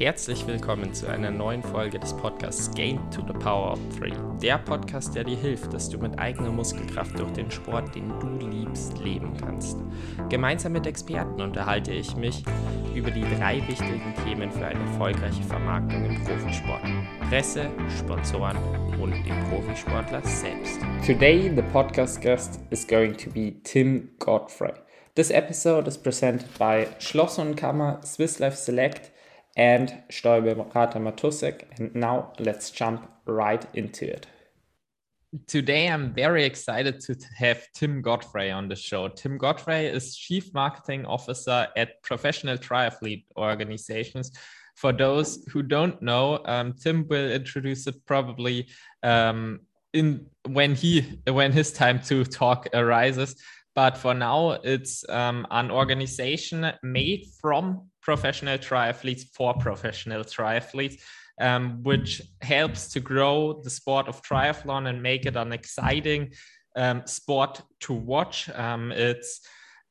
Herzlich willkommen zu einer neuen Folge des Podcasts Game to the Power of Three. Der Podcast, der dir hilft, dass du mit eigener Muskelkraft durch den Sport, den du liebst, leben kannst. Gemeinsam mit Experten unterhalte ich mich über die drei wichtigen Themen für eine erfolgreiche Vermarktung im Profisport. Presse, Sponsoren und den Profisportler selbst. Today the podcast guest is going to be Tim Godfrey. This episode is presented by Schloss und Kammer, Swiss Life Select and Steuerberater Matusek. And now let's jump right into it. Today, I'm very excited to have Tim Godfrey on the show. Tim Godfrey is Chief Marketing Officer at Professional Triathlete Organizations. For those who don't know, um, Tim will introduce it probably um, in when he when his time to talk arises. But for now, it's um, an organization made from professional triathletes for professional triathletes, um, which helps to grow the sport of triathlon and make it an exciting um, sport to watch. Um, it's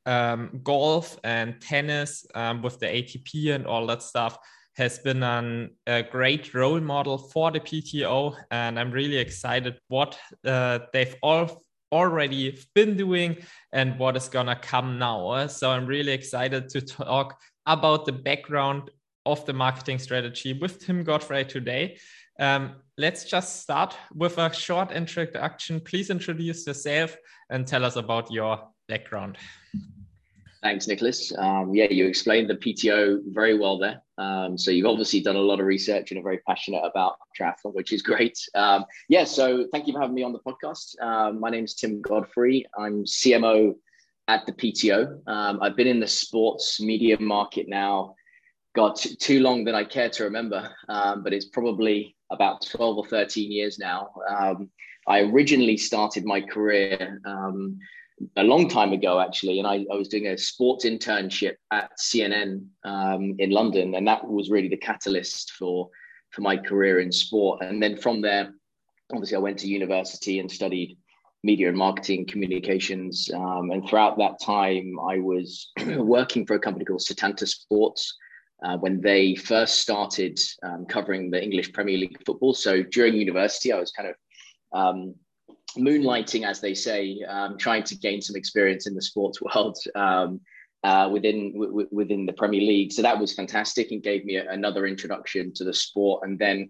um, golf and tennis um, with the ATP and all that stuff has been an, a great role model for the PTO, and I'm really excited what uh, they've all already been doing and what is gonna come now. So I'm really excited to talk about the background of the marketing strategy with Tim Godfrey today. Um, let's just start with a short introduction. Please introduce yourself and tell us about your background. Thanks, Nicholas. Um, yeah, you explained the PTO very well there. Um, so you've obviously done a lot of research and are very passionate about triathlon, which is great. Um, yeah, so thank you for having me on the podcast. Um, my name is Tim Godfrey. I'm CMO at the PTO. Um, I've been in the sports media market now, got too long that I care to remember, um, but it's probably about 12 or 13 years now. I originally started my career a long time ago actually and I, I, was doing a sports internship at cnn um, in london and that was really the catalyst for for my career in sport and then from there obviously i went to university and studied media and marketing communications um, and throughout that time i was working for a company called Setanta sports uh, when they first started um, covering the english premier league football so during university i was kind of um, moonlighting, as they say, um, trying to gain some experience in the sports world um, uh, within w- within the Premier League. So that was fantastic and gave me a, another introduction to the sport. And then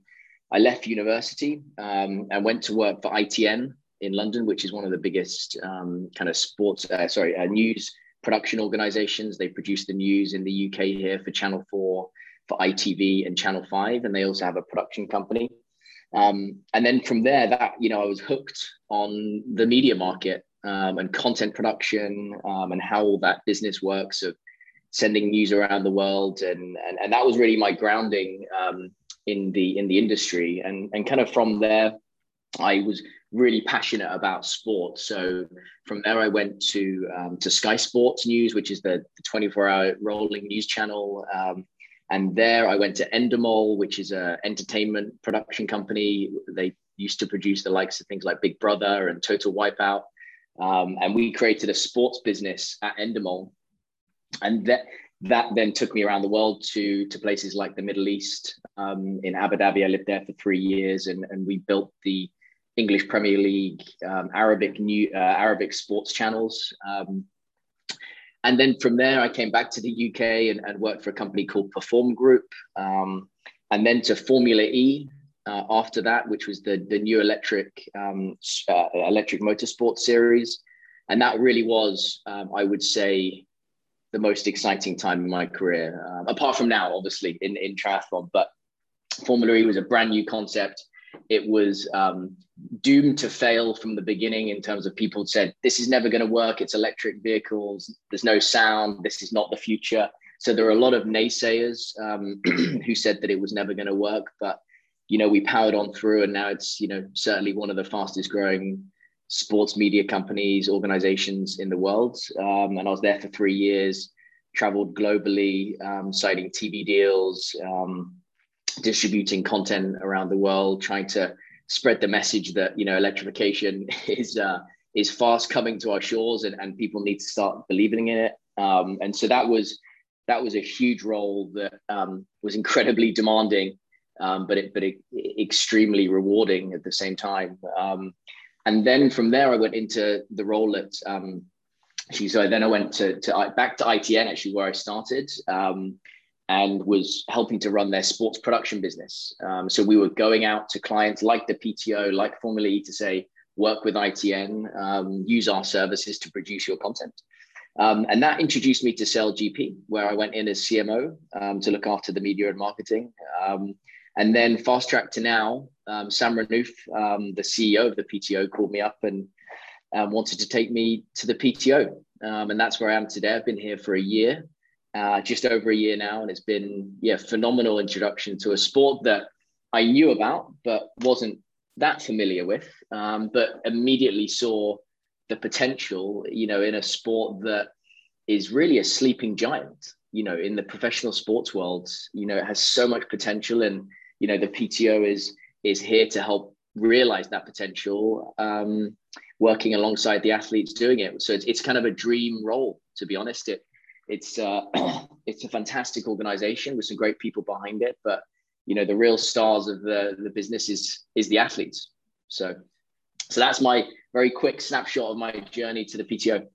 I left university um, and went to work for ITN in London, which is one of the biggest um, kind of sports, uh, sorry, uh, news production organizations. They produce the news in the UK here for Channel 4, for ITV and Channel 5, and they also have a production company. Um, and then from there, that you know, I was hooked on the media market um, and content production um, and how all that business works of sending news around the world, and and, and that was really my grounding um, in the in the industry. And and kind of from there, I was really passionate about sport. So from there, I went to um, to Sky Sports News, which is the, the 24 hour rolling news channel. Um, and there I went to Endemol, which is a entertainment production company. They used to produce the likes of things like Big Brother and Total Wipeout. Um, and we created a sports business at Endemol. And that, that then took me around the world to, to places like the Middle East. Um, in Abu Dhabi, I lived there for three years and, and we built the English Premier League, um, Arabic new uh, Arabic sports channels. Um, and then from there, I came back to the UK and, and worked for a company called Perform Group, um, and then to Formula E uh, after that, which was the the new electric um, uh, electric motorsport series, and that really was, um, I would say, the most exciting time in my career. Um, apart from now, obviously in in triathlon, but Formula E was a brand new concept it was um, doomed to fail from the beginning in terms of people said this is never going to work. It's electric vehicles. There's no sound. This is not the future. So there are a lot of naysayers um, who said that it was never going to work but you know we powered on through and now it's you know certainly one of the fastest growing sports media companies organizations in the world. Um, and i was there for three years traveled globally um, citing tv deals um, distributing content around the world, trying to spread the message that you know electrification is uh, is fast coming to our shores, and, and people need to start believing in it. Um, and so that was that was a huge role that um, was incredibly demanding, um, but it, but it, extremely rewarding at the same time. Um, and then from there, I went into the role at. Um, so then I went to, to back to ITN actually, where I started, um, and was helping to run their sports production business. Um, so we were going out to clients like the PTO, like Formula E, to say, work with ITN, use our services to produce your content. Um, and that introduced me to Sail GP, where I went in as CMO um, to look after the media and marketing. Um, and then fast track to now, um, Sam Renouf, um, the CEO of the PTO, called me up and um, wanted to take me to the PTO. and that's where I am today. I've been here for a year, uh, just over a year now. And it's been, yeah, phenomenal introduction to a sport that I knew about, but wasn't that familiar with, but immediately saw the potential, you know, in a sport that is really a sleeping giant. You know, in the professional sports world, you know, it has so much potential, and you know, the PTO is is here to help realize that potential, um, working alongside the athletes doing it. So it's, it's kind of a dream role, to be honest. It it's uh, it's a fantastic organization with some great people behind it, but you know, the real stars of the the business is is the athletes. So so that's my very quick snapshot of my journey to the PTO.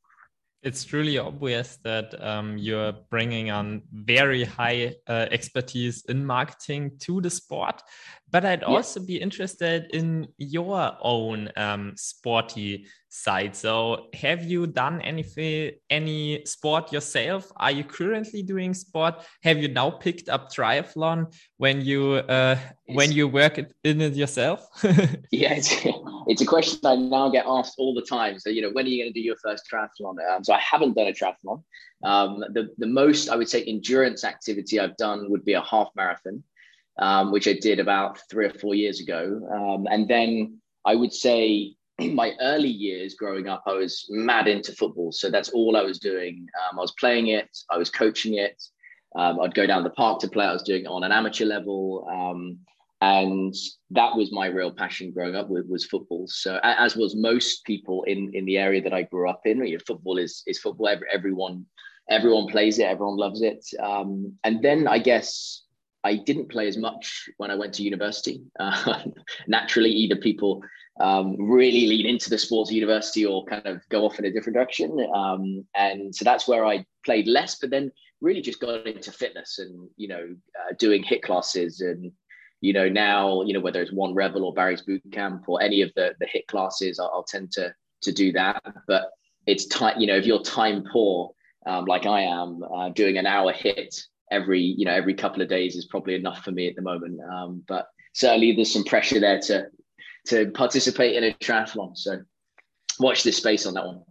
It's truly obvious that um, you're bringing on very high uh, expertise in marketing to the sport. But I'd yeah. also be interested in your own um, sporty side. So, have you done anything, any sport yourself? Are you currently doing sport? Have you now picked up triathlon when you uh, when you work in it yourself? yeah, it's, it's a question I now get asked all the time. So, you know, when are you going to do your first triathlon? Um, so, I haven't done a triathlon. Um, the the most I would say endurance activity I've done would be a half marathon um, which I did about three or four years ago. Um, and then I would say my early years growing up, I was mad into football. So that's all I was doing. Um, I was playing it, I was coaching it. Um, I'd go down the park to play. I was doing it on an amateur level. Um, and that was my real passion growing up with was football. So as was most people in, in the area that I grew up in, you know, football is, is football. Every, everyone, everyone plays it. Everyone loves it. Um, and then I guess I didn't play as much when I went to university. Uh, naturally, either people um, really lean into the sports university or kind of go off in a different direction. Um, and so that's where I played less, but then really just got into fitness and, you know, uh, doing HIIT classes and, you know, now, you know, whether it's One Rebel or Barry's Boot Camp or any of the, the HIIT classes, I'll, I'll tend to, to do that. But it's time, you know, if you're time poor, um, like I am, uh, doing an hour HIIT every you know every couple of days is probably enough for me at the moment. Um, but certainly there's some pressure there to to participate in a triathlon. So watch this space on that one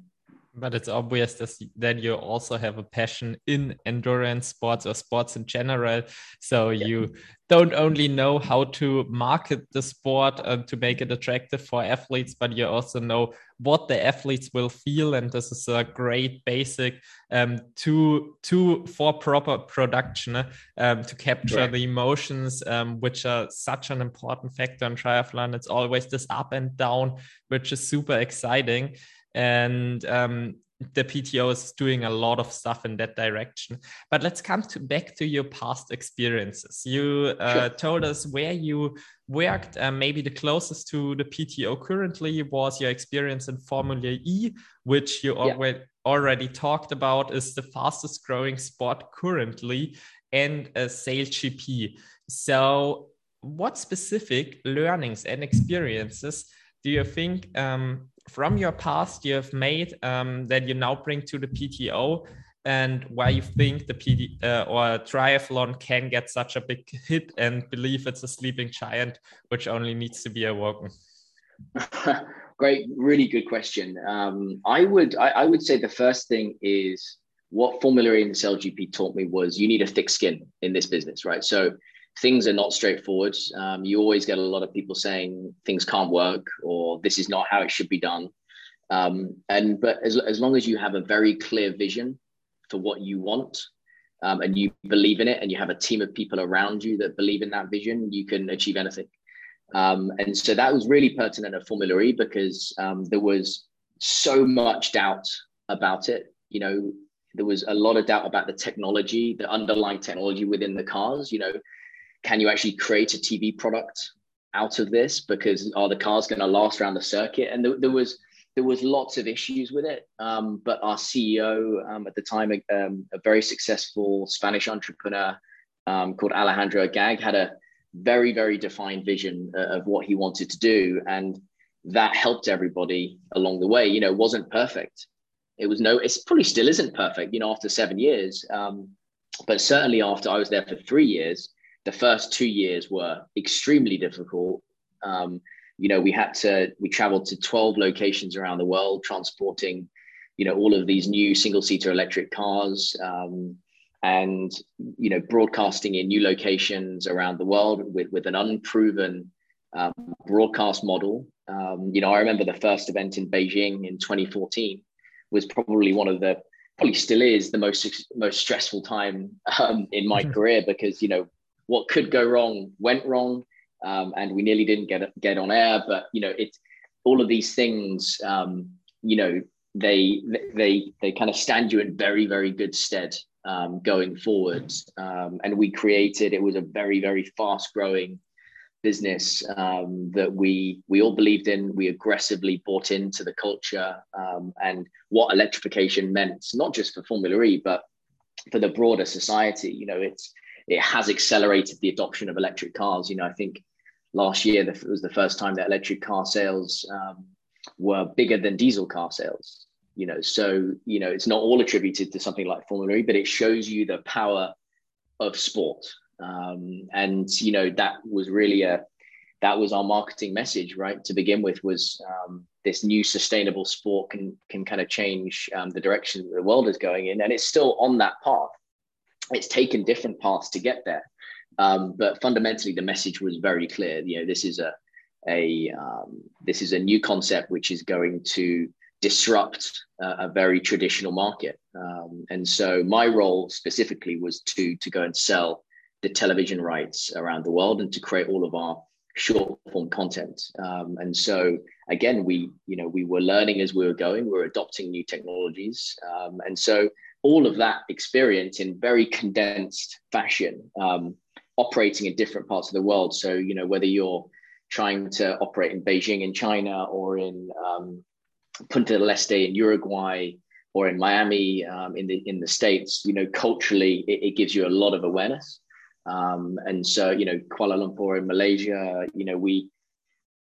but it's obvious that you also have a passion in endurance sports or sports in general. So yeah. you don't only know how to market the sport and to make it attractive for athletes, but you also know what the athletes will feel. And this is a great basic um, to to for proper production um, to capture right. the emotions, um, which are such an important factor in triathlon. It's always this up and down, which is super exciting and um, the PTO is doing a lot of stuff in that direction. But let's come to back to your past experiences. You uh, sure. told us where you worked. Uh, maybe the closest to the PTO currently was your experience in Formula E, which you yeah. already already talked about is the fastest growing sport currently, and a Sail GP. So, what specific learnings and experiences do you think um, from your past you have made um, that you now bring to the PTO and why you think the PD uh, or triathlon can get such a big hit and believe it's a sleeping giant which only needs to be awoken? Great, really good question. Um, I would I, I, would say the first thing is what Formula E and the SailGP taught me was you need a thick skin in this business, right? So things are not straightforward. Um, you always get a lot of people saying things can't work or this is not how it should be done. Um, and but as, as long as you have a very clear vision for what you want um, and you believe in it and you have a team of people around you that believe in that vision, you can achieve anything. Um, and so that was really pertinent at Formula E because um, there was so much doubt about it. You know, there was a lot of doubt about the technology, the underlying technology within the cars. You know, can you actually create a TV product out of this? Because are the cars going to last around the circuit? And there, was there was lots of issues with it. Um, but our CEO um, at the time, um, a very successful Spanish entrepreneur um, called Alejandro Agag, had a very very defined vision of what he wanted to do, and that helped everybody along the way. You know, wasn't perfect. It was no, it's probably still isn't perfect. You know, after seven years, um, but certainly after I was there for three years, the first two years were extremely difficult. Um, you know, we had to we traveled to twelve locations around the world, transporting, you know, all of these new single seater electric cars. Um, and you know broadcasting in new locations around the world with, with an unproven um, broadcast model. Um, you know, I remember the first event in Beijing in 2014 was probably one of the probably still is the most most stressful time um, in my mm-hmm. career because you know what could go wrong went wrong, um, and we nearly didn't get get on air. But you know, it's all of these things. Um, you know, they they they kind of stand you in very very good stead um, going forward. and we created it was a very very fast growing business um, that we we all believed in. We aggressively bought into the culture um, and what electrification meant, not just for Formula E, but for the broader society. You know, it's it has accelerated the adoption of electric cars. You know, I think last year it was the first time that electric car sales um, were bigger than diesel car sales. You know, so you know it's not all attributed to something like Formula E, but it shows you the power of sport um, and you know that was really a that was our marketing message right to begin with was um, this new sustainable sport can can kind of change um, the direction the world is going in and it's still on that path it's taken different paths to get there um, but fundamentally the message was very clear you know this is a a um, this is a new concept which is going to disrupt uh, a very traditional market um, and so my role specifically was to to go and sell the television rights around the world and to create all of our short form content. Um, and so again, we you know we were learning as we were going. We were adopting new technologies, um, and so all of that experience in very condensed fashion, um, operating in different parts of the world. So you know whether you're trying to operate in Beijing in China or in um, Punta del Este in Uruguay or in Miami um, in the in the states, you know culturally it, it gives you a lot of awareness. Um, and so, you know, Kuala Lumpur in Malaysia, you know, we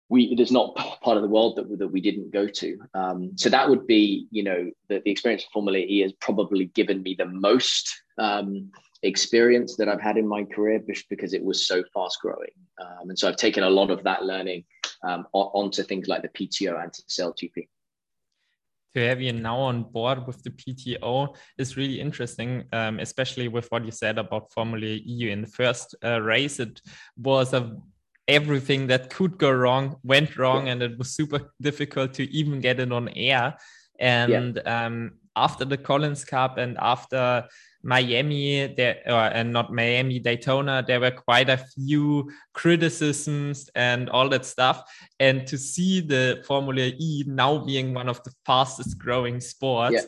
we it is not part of the world that, that we didn't go to. Um, so that would be, you know, the, the experience of Formula E has probably given me the most um, experience that I've had in my career because it was so fast growing. Um, and so I've taken a lot of that learning um, onto things like the PTO and to GP to have you now on board with the PTO is really interesting, um, especially with what you said about Formula E. In the first uh, race, it was a everything that could go wrong went wrong, and it was super difficult to even get it on air. And yeah. um, after the Collins Cup and after Miami, there or, and not Miami, Daytona, there were quite a few criticisms and all that stuff. And to see the Formula E now being one of the fastest growing sports. Yeah.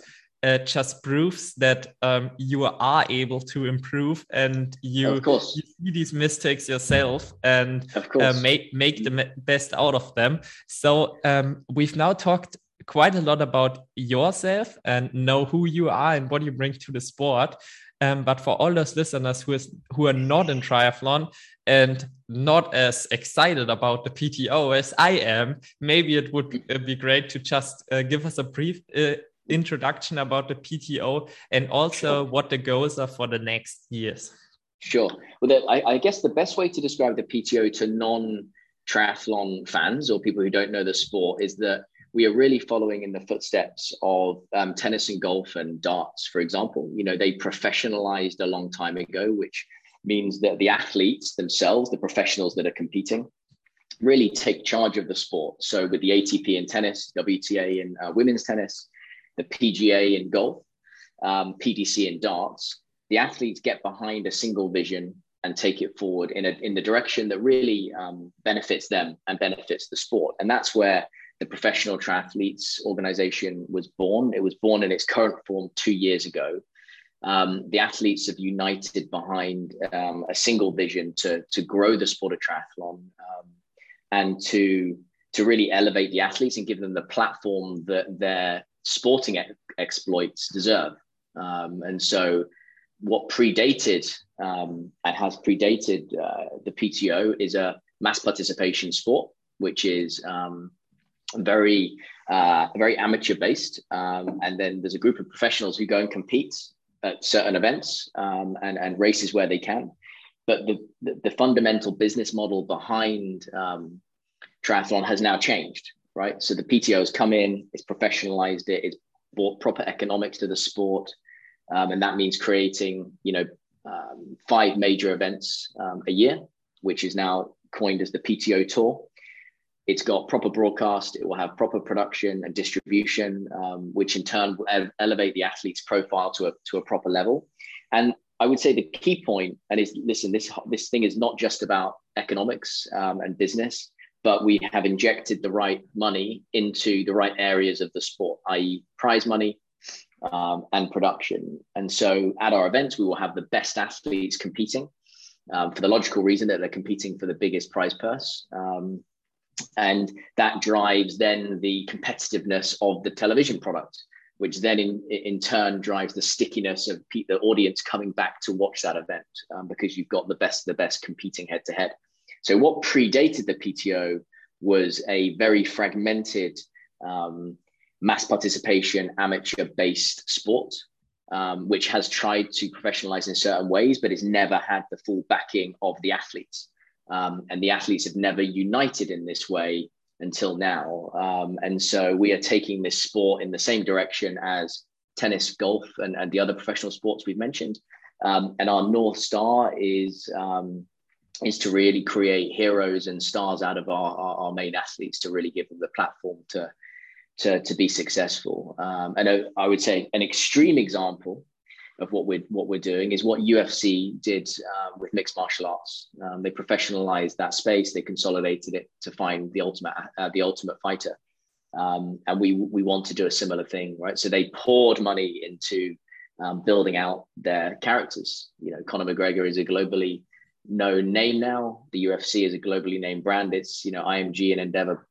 Uh, just proves that um, you are able to improve and you, you see these mistakes yourself and uh, make make the best out of them. So um, we've now talked quite a lot about yourself and know who you are and what you bring to the sport. Um, but for all those listeners who is who are not in triathlon and not as excited about the PTO as I am, maybe it would be great to just uh, give us a brief uh, introduction about the PTO and also sure. what the goals are for the next years. Sure. Well, the, I, I guess the best way to describe the PTO to non triathlon fans or people who don't know the sport is that we are really following in the footsteps of um, tennis and golf and darts, for example. You know, they professionalized a long time ago, which means that the athletes themselves, the professionals that are competing, really take charge of the sport. So with the ATP in tennis, WTA in uh, women's tennis, the PGA in golf, um, PDC in darts, the athletes get behind a single vision and take it forward in a, in the direction that really um, benefits them and benefits the sport. And that's where the Professional Triathletes Organization was born. It was born in its current form two years ago. Um, the athletes have united behind um, a single vision to, to grow the sport of triathlon um, and to, to really elevate the athletes and give them the platform that their sporting ex- exploits deserve. Um, and so, what predated um, and has predated uh, the PTO is a mass participation sport, which is um, very uh, very amateur based. Um, and then there's a group of professionals who go and compete at certain events um, and, and races where they can. But the, the, the fundamental business model behind um, triathlon has now changed, right? So the PTO has come in, it's professionalized it, it's brought proper economics to the sport. Um, and that means creating, you know, um, five major events um, a year, which is now coined as the PTO Tour. It's got proper broadcast. It will have proper production and distribution, um, which in turn will elevate the athlete's profile to a to a proper level. And I would say the key point, and is listen, this this thing is not just about economics um, and business, but we have injected the right money into the right areas of the sport, i.e., prize money, um, and production. And so at our events, we will have the best athletes competing um, for the logical reason that they're competing for the biggest prize purse. Um, and that drives then the competitiveness of the television product, which then in, in turn drives the stickiness of the audience coming back to watch that event um, because you've got the best of the best competing head to head. So what predated the PTO was a very fragmented um, mass participation, amateur based sport, um, which has tried to professionalize in certain ways, but has never had the full backing of the athletes. Um, and the athletes have never united in this way until now. Um, and so we are taking this sport in the same direction as tennis, golf, and, and the other professional sports we've mentioned. Um, and our North Star is um, is to really create heroes and stars out of our, our, our main athletes to really give them the platform to to, to be successful. Um, and I, would say an extreme example of what we're what we're doing is what UFC did um, with mixed martial arts. Um, they professionalized that space. They consolidated it to find the ultimate uh, the ultimate fighter. Um, and we we want to do a similar thing, right? So they poured money into um, building out their characters. You know, Conor McGregor is a globally known name now. The UFC is a globally named brand. It's you know IMG and Endeavor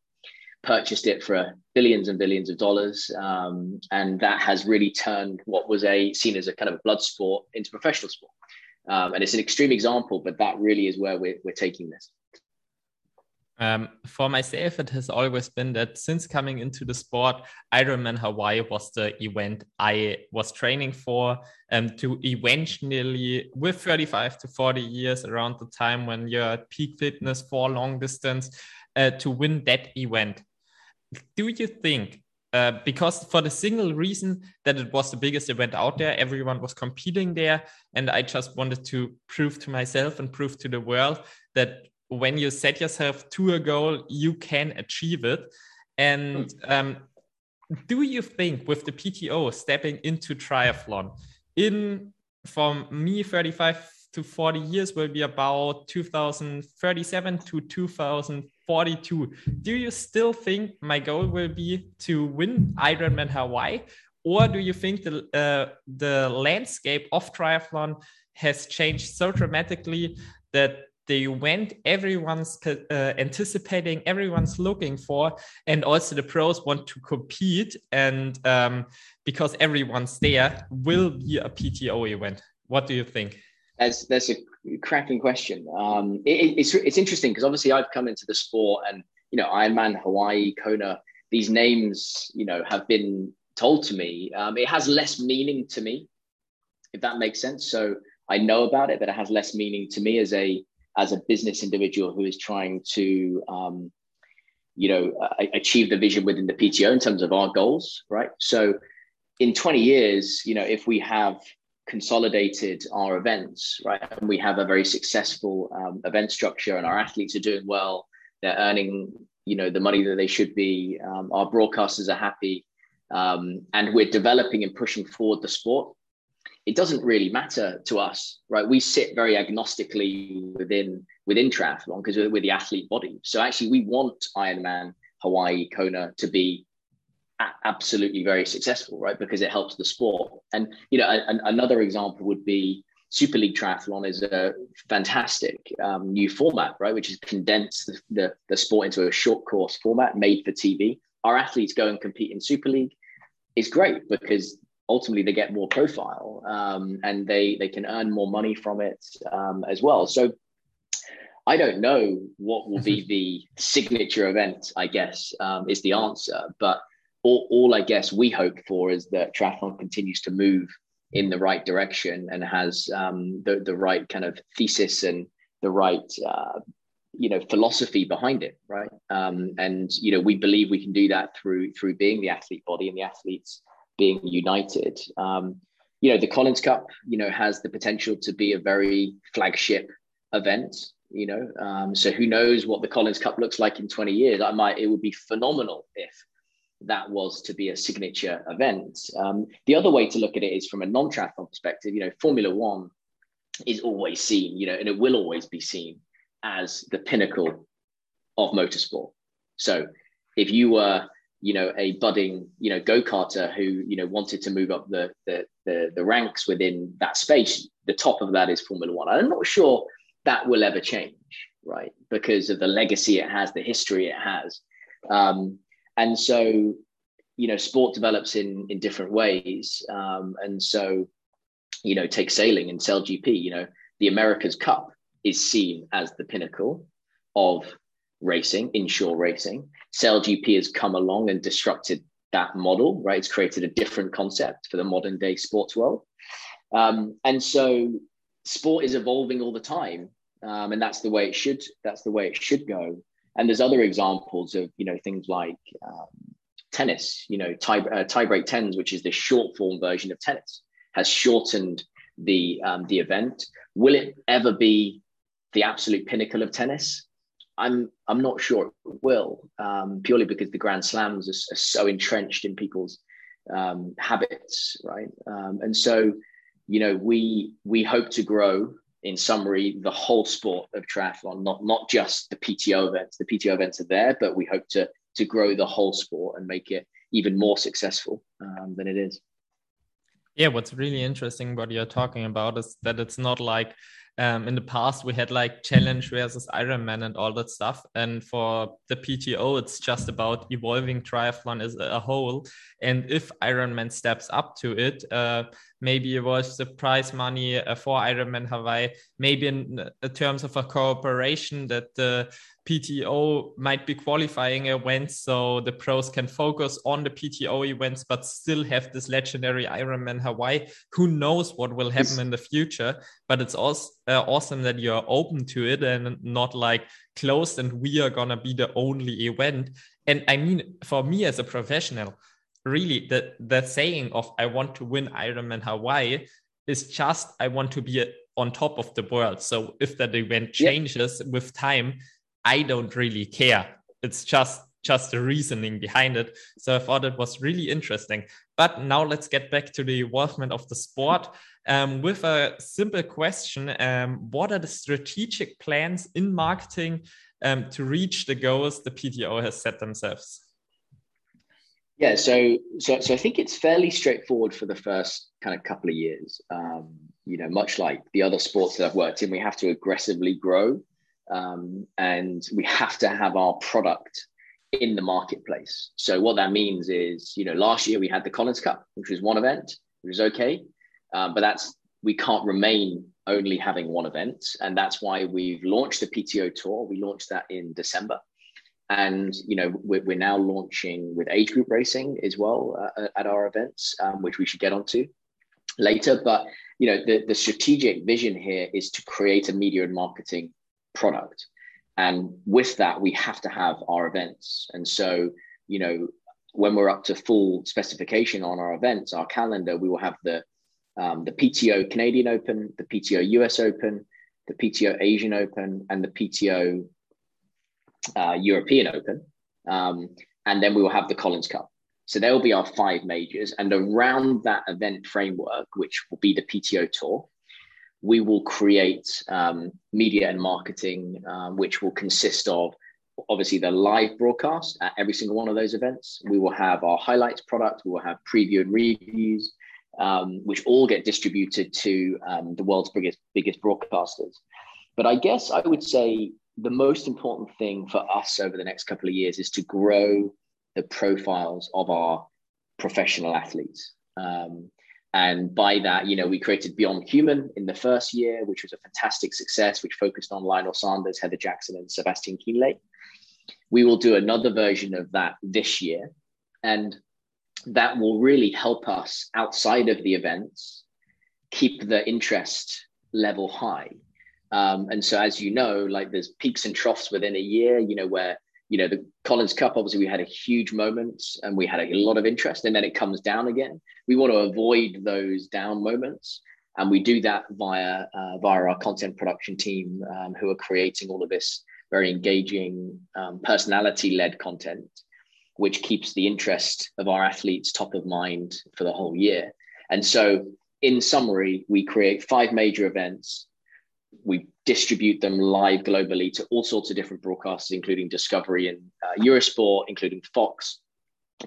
purchased it for billions and billions of dollars, um, and that has really turned what was a seen as a kind of a blood sport into professional sport. Um, and it's an extreme example, but that really is where we're, we're taking this. Um, for myself, it has always been that since coming into the sport, Ironman Hawaii was the event I was training for um, to eventually, with 35 to 40 years around the time when you're at peak fitness for long distance, uh, to win that event. Do you think uh, because for the single reason that it was the biggest event out there, everyone was competing there, and I just wanted to prove to myself and prove to the world that when you set yourself to a goal, you can achieve it. And um, do you think with the PTO stepping into triathlon in from me 35 to 40 years will be about 2037 to 2042. Do you still think my goal will be to win Ironman Hawaii? Or do you think the, uh, the landscape of triathlon has changed so dramatically that the event everyone's uh, anticipating, everyone's looking for, and also the pros want to compete, and um, because everyone's there, will be a PTO event. What do you think? That's that's a cracking question. Um, it, it's it's interesting because obviously I've come into the sport and you know Ironman, Hawaii, Kona. These names you know have been told to me. Um, it has less meaning to me, if that makes sense. So I know about it, but it has less meaning to me as a as a business individual who is trying to um, you know achieve the vision within the PTO in terms of our goals, right? So in 20 years, you know, if we have consolidated our events, right? And we have a very successful um, event structure, and our athletes are doing well. They're earning, you know, the money that they should be. Um, our broadcasters are happy, um, and we're developing and pushing forward the sport. It doesn't really matter to us, right? We sit very agnostically within within triathlon because we're, we're the athlete body. So actually, we want Ironman Hawaii, Kona to be absolutely very successful, right? Because it helps the sport. And you know, a, another example would be Super League Triathlon is a fantastic um, new format, right? Which is condensed the, the, the, sport into a short course format made for TV. Our athletes go and compete in Super League. It's great because ultimately they get more profile um, and they they can earn more money from it um, as well. So I don't know what will be the signature event. I guess um, is the answer, but all, all I guess we hope for is that triathlon continues to move in the right direction and has um, the the right kind of thesis and the right uh, you know philosophy behind it right um, and you know we believe we can do that through through being the athlete body and the athletes being united um, you know the collins cup you know has the potential to be a very flagship event you know um, so who knows what the collins cup looks like in 20 years i might it would be phenomenal if that was to be a signature event. Um, the other way to look at it is from a non-triathlon perspective. You know, Formula One is always seen, you know, and it will always be seen as the pinnacle of motorsport. So, if you were, you know, a budding, you know, go-karter who, you know, wanted to move up the the the, the ranks within that space, the top of that is Formula One. I'm not sure that will ever change, right? Because of the legacy it has, the history it has. Um, and so you know sport develops in in different ways um, and so you know take sailing and SailGP you know the America's Cup is seen as the pinnacle of racing inshore racing SailGP has come along and disrupted that model right it's created a different concept for the modern day sports world um, and so sport is evolving all the time um, and that's the way it should that's the way it should go and there's other examples of you know things like um, tennis. You know, tie uh, tiebreak tens, which is the short form version of tennis, has shortened the um, the event. Will it ever be the absolute pinnacle of tennis? I'm I'm not sure it will, um, purely because the Grand Slams are, are so entrenched in people's um, habits, right? Um, and so, you know, we we hope to grow in summary, the whole sport of triathlon, not not just the PTO events. The PTO events are there, but we hope to to grow the whole sport and make it even more successful um, than it is. Yeah, what's really interesting what you're talking about is that it's not like um, in the past we had like challenge versus Ironman and all that stuff. And for the PTO, it's just about evolving triathlon as a whole. And if Ironman steps up to it, uh, maybe it was the prize money uh, for Ironman Hawaii, maybe in uh, terms of a cooperation that the PTO might be qualifying events so the pros can focus on the PTO events but still have this legendary Ironman Hawaii. Who knows what will happen in the future? But it's also uh, awesome that you're open to it and not like closed and we are gonna be the only event. And I mean, for me as a professional, really the the saying of I want to win Ironman Hawaii is just I want to be on top of the world. So if that event changes yeah. with time, I don't really care. It's just just the reasoning behind it. So I thought it was really interesting. But now let's get back to the involvement of the sport um, with a simple question. Um, what are the strategic plans in marketing um, to reach the goals the PTO has set themselves? Yeah, so so so I think it's fairly straightforward for the first kind of couple of years. Um, you know, much like the other sports that I've worked in, we have to aggressively grow um, and we have to have our product in the marketplace. So what that means is, you know, last year we had the Collins Cup, which was one event, which was okay, um, but that's we can't remain only having one event, and that's why we've launched the PTO tour. We launched that in December, and you know we're, we're now launching with age group racing as well uh, at our events, um, which we should get onto later. But you know the, the strategic vision here is to create a media and marketing product. And with that, we have to have our events. And so, you know, when we're up to full specification on our events, our calendar, we will have the um, the PTO Canadian Open, the PTO US Open, the PTO Asian Open, and the PTO uh, European Open. Um, and then we will have the Collins Cup. So there will be our five majors. And around that event framework, which will be the PTO Tour, we will create um, media and marketing, um, which will consist of obviously the live broadcast at every single one of those events. We will have our highlights product. We will have preview and reviews, um, which all get distributed to um, the world's biggest biggest broadcasters. But I guess I would say the most important thing for us over the next couple of years is to grow the profiles of our professional athletes. Um, and by that, you know, we created Beyond Human in the first year, which was a fantastic success, which focused on Lionel Sanders, Heather Jackson, and Sebastian Kienle. We will do another version of that this year. And that will really help us outside of the events keep the interest level high. Um, and so, as you know, like there's peaks and troughs within a year, you know, where, you know, the Collins Cup, obviously, we had a huge moment and we had a lot of interest, and then it comes down again. We want to avoid those down moments. And we do that via uh, via our content production team, um, who are creating all of this very engaging, um, personality led content, which keeps the interest of our athletes top of mind for the whole year. And so, in summary, we create five major events. We distribute them live globally to all sorts of different broadcasters, including Discovery and uh, Eurosport, including Fox,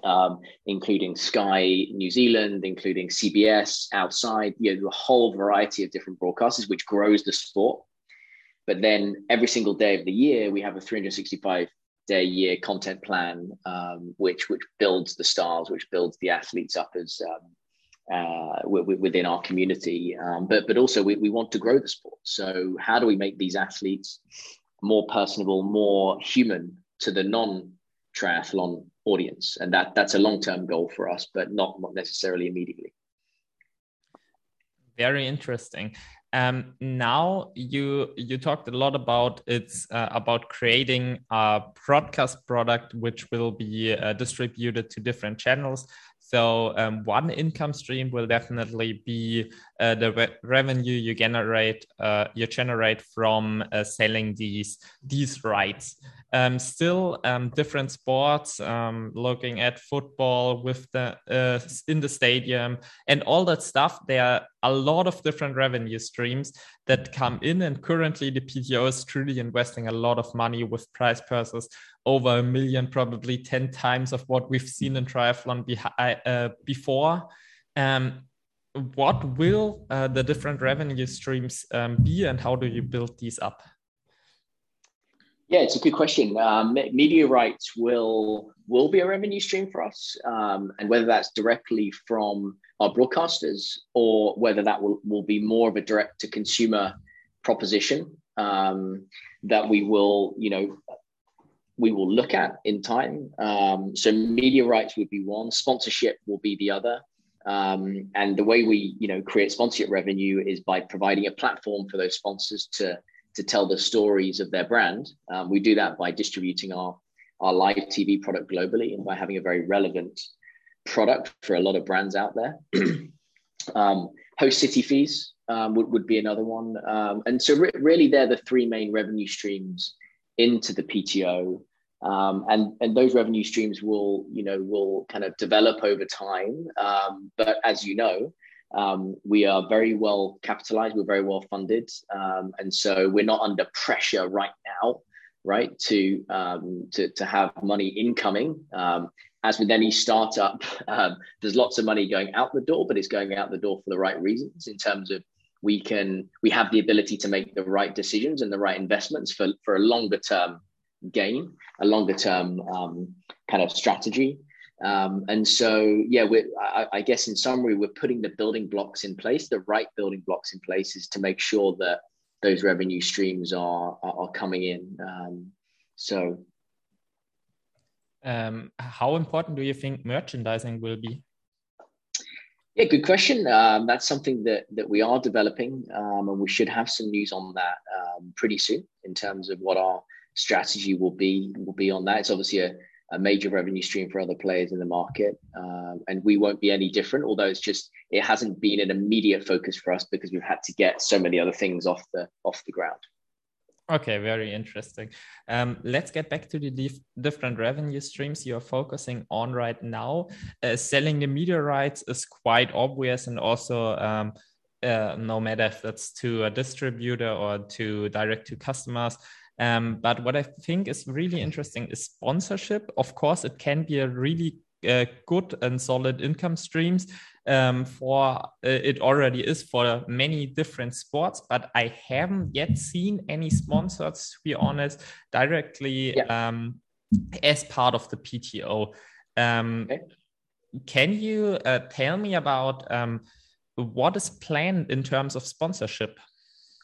um, including Sky New Zealand, including CBS outside, you know, a whole variety of different broadcasters, which grows the sport. But then every single day of the year, we have a 365 day year content plan, um, which which builds the stars, which builds the athletes up as um, uh, within our community. Um, but but also we, we want to grow the sport. So how do we make these athletes more personable, more human to the non triathlon audience? And that that's a long term goal for us, but not, not necessarily immediately. Very interesting. Um, now you you talked a lot about it's uh, about creating a broadcast product which will be uh, distributed to different channels. So um, one income stream will definitely be uh, the re revenue you generate uh, you generate from uh, selling these these rights. Um, still um, different sports um, looking at football with the uh, in the stadium and all that stuff. There are a lot of different revenue streams that come in and currently the pto is truly investing a lot of money with prize purses over a million probably 10 times of what we've seen in triathlon be uh, before um, what will uh, the different revenue streams um, be and how do you build these up yeah, it's a good question. Um, media rights will will be a revenue stream for us, um, and whether that's directly from our broadcasters or whether that will, will be more of a direct to consumer proposition um, that we will, you know, we will look at in time. Um, so media rights would be one, sponsorship will be the other. Um, and the way we, you know, create sponsorship revenue is by providing a platform for those sponsors to to tell the stories of their brand. Um, we do that by distributing our, our live TV product globally and by having a very relevant product for a lot of brands out there. um, host city fees um, would, would be another one. Um, and so, re- really, they're the three main revenue streams into the PTO. Um, and and those revenue streams will you know will kind of develop over time. Um, but as you know, um, we are very well capitalized. We're very well funded, um, and so we're not under pressure right now, right? To um, to to have money incoming. Um, as with any startup, there's lots of money going out the door, but it's going out the door for the right reasons. In terms of we can we have the ability to make the right decisions and the right investments for for a longer term gain, a longer term um, kind of strategy. Um, and so, yeah, we're, I, I, guess in summary, we're putting the building blocks in place. The right building blocks in place is to make sure that those revenue streams are are, are coming in. Um, so, um, how important do you think merchandising will be? Yeah, good question. Um, that's something that that we are developing, um, and we should have some news on that um, pretty soon in terms of what our strategy will be will be on that. It's obviously a a major revenue stream for other players in the market. Um, and we won't be any different, although it's just, it hasn't been an immediate focus for us because we've had to get so many other things off the, off the ground. Okay, very interesting. Um, let's get back to the dif- different revenue streams you're focusing on right now. Uh, selling the media rights is quite obvious, and also um, uh, no matter if that's to a distributor or to direct to customers, Um, but what I think is really interesting is sponsorship. Of course, it can be a really uh, good and solid income streams um, for uh, it already is for many different sports but i haven't yet seen any sponsors to be honest directly yeah. um, as part of the pto um, okay. can you uh, tell me about um, what is planned in terms of sponsorship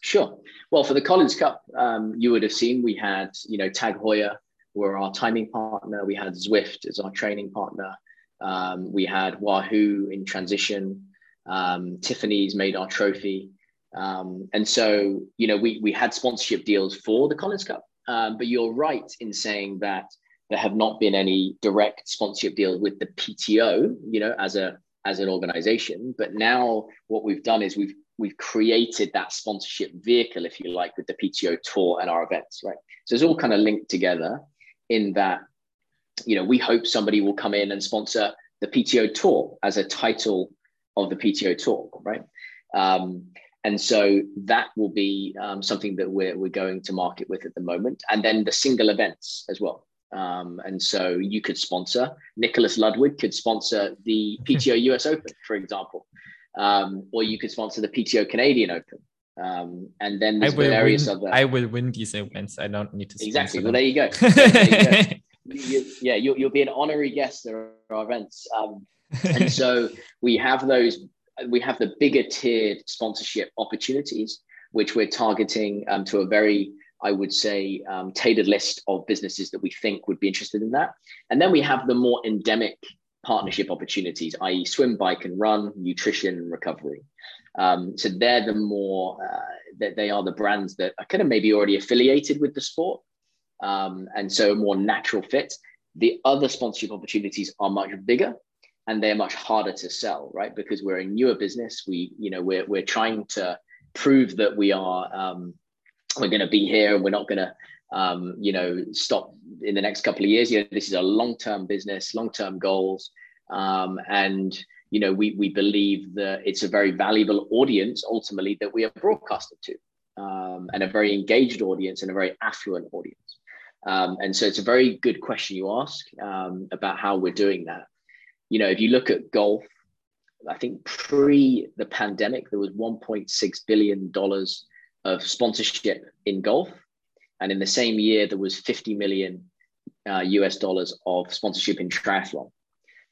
Sure. Well, for the Collins Cup, um, you would have seen we had, you know, Tag Heuer were our timing partner. We had Zwift as our training partner. Um, we had Wahoo in transition. Um, Tiffany's made our trophy. Um, and so, you know, we, we had sponsorship deals for the Collins Cup. Um, but you're right in saying that there have not been any direct sponsorship deals with the PTO, you know, as a as an organization. But now what we've done is we've we've created that sponsorship vehicle, if you like, with the PTO tour and our events, right? So it's all kind of linked together in that, you know, we hope somebody will come in and sponsor the PTO tour as a title of the PTO tour, right? Um, and so that will be um, something that we're, we're going to market with at the moment. And then the single events as well. Um, and so you could sponsor, Nicholas Ludwig could sponsor the PTO US Open, for example, um, or you could sponsor the PTO Canadian Open. Um, and then there's various win, other. I will win these events. I don't need to. Exactly. Well, there you go. there you go. you, yeah, you'll, you'll be an honorary guest at our events. Um, and so we have those. We have the bigger tiered sponsorship opportunities, which we're targeting um, to a very I would say, um, tailored list of businesses that we think would be interested in that. And then we have the more endemic partnership opportunities, i.e., swim, bike, and run, nutrition, and recovery. Um, so they're the more uh, that they are the brands that are kind of maybe already affiliated with the sport, um, and so a more natural fit. The other sponsorship opportunities are much bigger, and they're much harder to sell, right? Because we're a newer business. We, you know, we're we're trying to prove that we are um, we're going to be here, and we're not going to um, you know, stop in the next couple of years. You know, this is a long-term business, long-term goals, um, and you know, we we believe that it's a very valuable audience ultimately that we are broadcasted to, um, and a very engaged audience and a very affluent audience. Um, and so, it's a very good question you ask um, about how we're doing that. You know, if you look at golf, I think pre the pandemic there was 1.6 billion dollars of sponsorship in golf and in the same year, there was 50 million uh, US dollars of sponsorship in triathlon.